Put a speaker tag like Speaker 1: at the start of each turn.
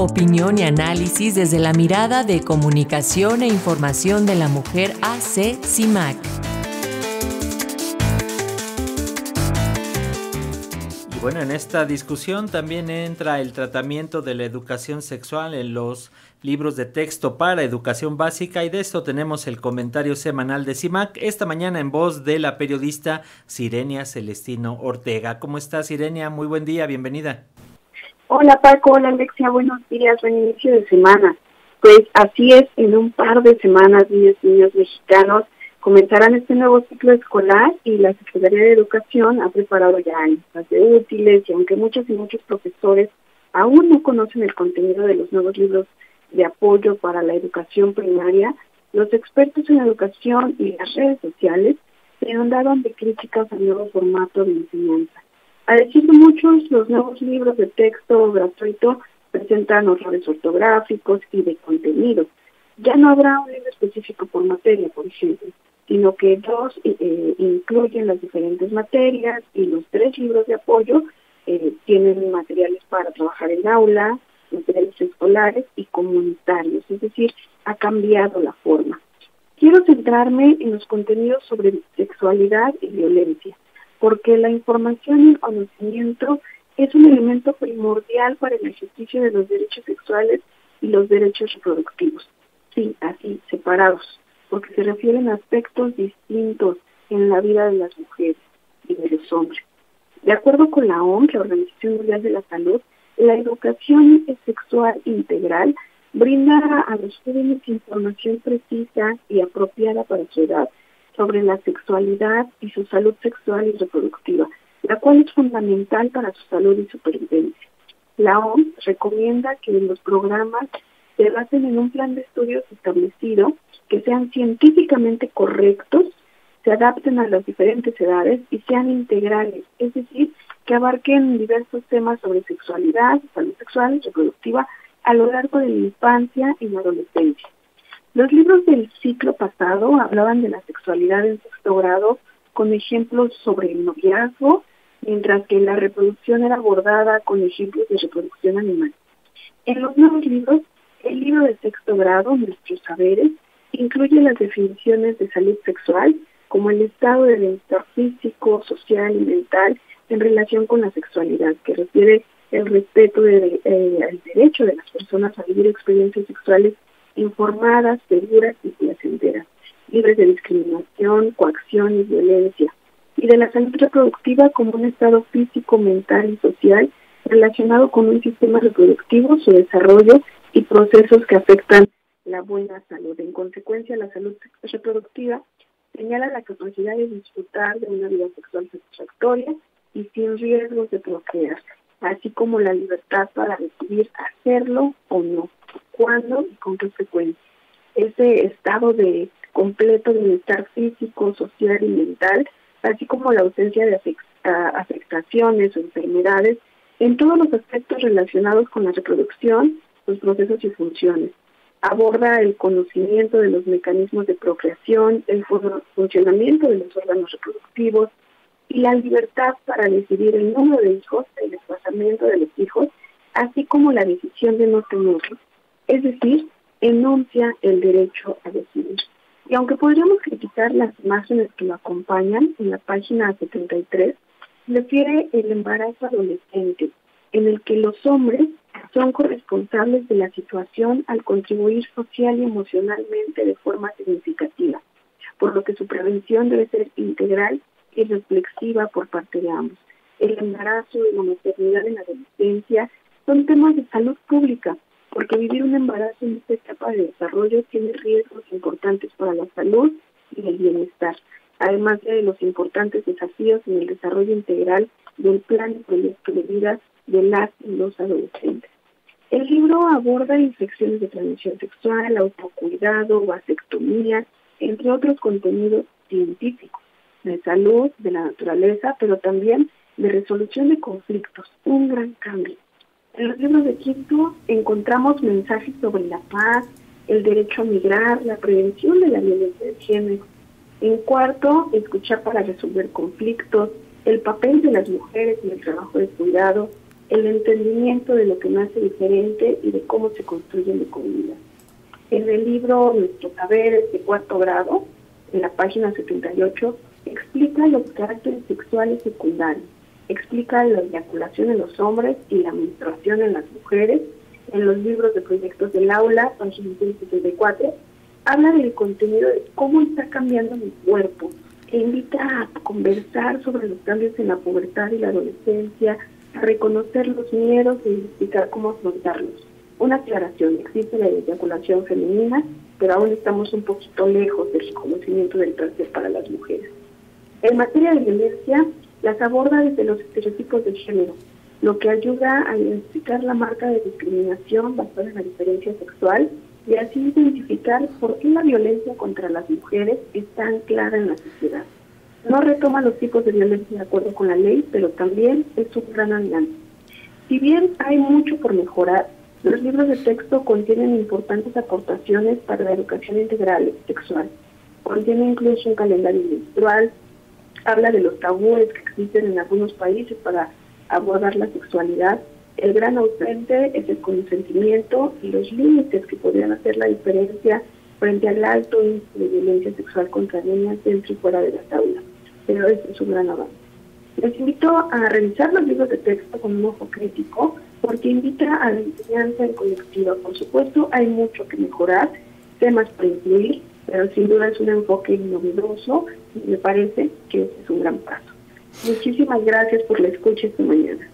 Speaker 1: Opinión y análisis desde la mirada de comunicación e información de la mujer AC CIMAC.
Speaker 2: Y bueno, en esta discusión también entra el tratamiento de la educación sexual en los libros de texto para educación básica y de esto tenemos el comentario semanal de CIMAC esta mañana en voz de la periodista Sirenia Celestino Ortega. ¿Cómo estás Sirenia? Muy buen día, bienvenida.
Speaker 3: Hola Paco, hola Alexia, buenos días, buen inicio de semana. Pues así es, en un par de semanas niños y niños mexicanos comenzarán este nuevo ciclo escolar y la Secretaría de Educación ha preparado ya listas de útiles y aunque muchos y muchos profesores aún no conocen el contenido de los nuevos libros de apoyo para la educación primaria, los expertos en educación y las redes sociales se inundaron de críticas al nuevo formato de enseñanza. A decir de muchos, los nuevos libros de texto gratuito presentan errores ortográficos y de contenido. Ya no habrá un libro específico por materia, por ejemplo, sino que dos eh, incluyen las diferentes materias y los tres libros de apoyo eh, tienen materiales para trabajar en aula, materiales escolares y comunitarios, es decir, ha cambiado la forma. Quiero centrarme en los contenidos sobre sexualidad y violencia, porque la información y el conocimiento es un elemento primordial para el ejercicio de los derechos sexuales y los derechos reproductivos. Sí, así, separados, porque se refieren a aspectos distintos en la vida de las mujeres y de los hombres. De acuerdo con la OMS, la Organización Mundial de la Salud, la educación sexual integral brinda a los jóvenes información precisa y apropiada para su edad sobre la sexualidad y su salud sexual y reproductiva, la cual es fundamental para su salud y supervivencia. La OMS recomienda que los programas se basen en un plan de estudios establecido, que sean científicamente correctos, se adapten a las diferentes edades y sean integrales, es decir, que abarquen diversos temas sobre sexualidad, salud sexual y reproductiva a lo largo de la infancia y la adolescencia. Los libros del ciclo pasado hablaban de la sexualidad en sexto grado con ejemplos sobre el noviazgo, mientras que la reproducción era abordada con ejemplos de reproducción animal. En los nuevos libros, el libro de sexto grado, Nuestros Saberes, incluye las definiciones de salud sexual como el estado de bienestar físico, social y mental en relación con la sexualidad, que refiere el respeto de, eh, derecho de las personas a vivir experiencias sexuales informadas, seguras y placenteras, libres de discriminación, coacción y violencia, y de la salud reproductiva como un estado físico, mental y social relacionado con un sistema reproductivo, su desarrollo y procesos que afectan la buena salud. En consecuencia, la salud reproductiva señala la capacidad de disfrutar de una vida sexual satisfactoria y sin riesgos de procrear, así como la libertad para decidir hacerlo o no, cuándo y con qué frecuencia. Ese estado de completo bienestar físico, social y mental, así como la ausencia de afectaciones o enfermedades en todos los aspectos relacionados con la reproducción, los procesos y funciones. Aborda el conocimiento de los mecanismos de procreación, el funcionamiento de los órganos reproductivos, y la libertad para decidir el número de hijos, el desplazamiento de los hijos, así como la decisión de no tenerlos. Es decir, enuncia el derecho a decidir. Y aunque podríamos criticar las imágenes que lo acompañan, en la página 73 refiere el embarazo adolescente, en el que los hombres son corresponsables de la situación al contribuir social y emocionalmente de forma significativa, por lo que su prevención debe ser integral y reflexiva por parte de ambos. El embarazo y la maternidad en la adolescencia son temas de salud pública, porque vivir un embarazo en esta etapa de desarrollo tiene riesgos importantes para la salud y el bienestar, además de los importantes desafíos en el desarrollo integral del plan y proyecto de vida de las y los adolescentes. El libro aborda infecciones de transmisión sexual, autocuidado, vasectomía, entre otros contenidos científicos de salud, de la naturaleza, pero también de resolución de conflictos, un gran cambio. En los libros de quinto encontramos mensajes sobre la paz, el derecho a migrar, la prevención de la violencia de género. En cuarto, escuchar para resolver conflictos, el papel de las mujeres en el trabajo de cuidado, el entendimiento de lo que me hace diferente y de cómo se construye mi comunidad. En el libro Nuestros Saberes de cuarto grado, en la página 78, explica los caracteres sexuales secundarios, explica la eyaculación en los hombres y la menstruación en las mujeres, en los libros de proyectos del aula, página 174, habla del contenido de cómo está cambiando mi cuerpo, e invita a conversar sobre los cambios en la pubertad y la adolescencia, a reconocer los miedos y explicar cómo afrontarlos. Una aclaración, existe la eyaculación femenina, pero aún estamos un poquito lejos del reconocimiento del placer para las mujeres. En materia de violencia, las aborda desde los estereotipos de género, lo que ayuda a identificar la marca de discriminación basada en la diferencia sexual y así identificar por qué la violencia contra las mujeres es tan clara en la sociedad. No retoma los tipos de violencia de acuerdo con la ley, pero también es un gran alianza. Si bien hay mucho por mejorar, los libros de texto contienen importantes aportaciones para la educación integral sexual. Contiene incluso un calendario menstrual, habla de los tabúes que existen en algunos países para abordar la sexualidad. El gran ausente es el consentimiento y los límites que podrían hacer la diferencia frente al alto índice de violencia sexual contra niñas dentro y fuera de las aulas. Pero este es un gran avance. Les invito a revisar los libros de texto con un ojo crítico porque invita a la enseñanza en colectiva. Por supuesto, hay mucho que mejorar, temas para incluir, pero sin duda es un enfoque novedoso y me parece que es un gran paso. Muchísimas gracias por la escucha esta mañana.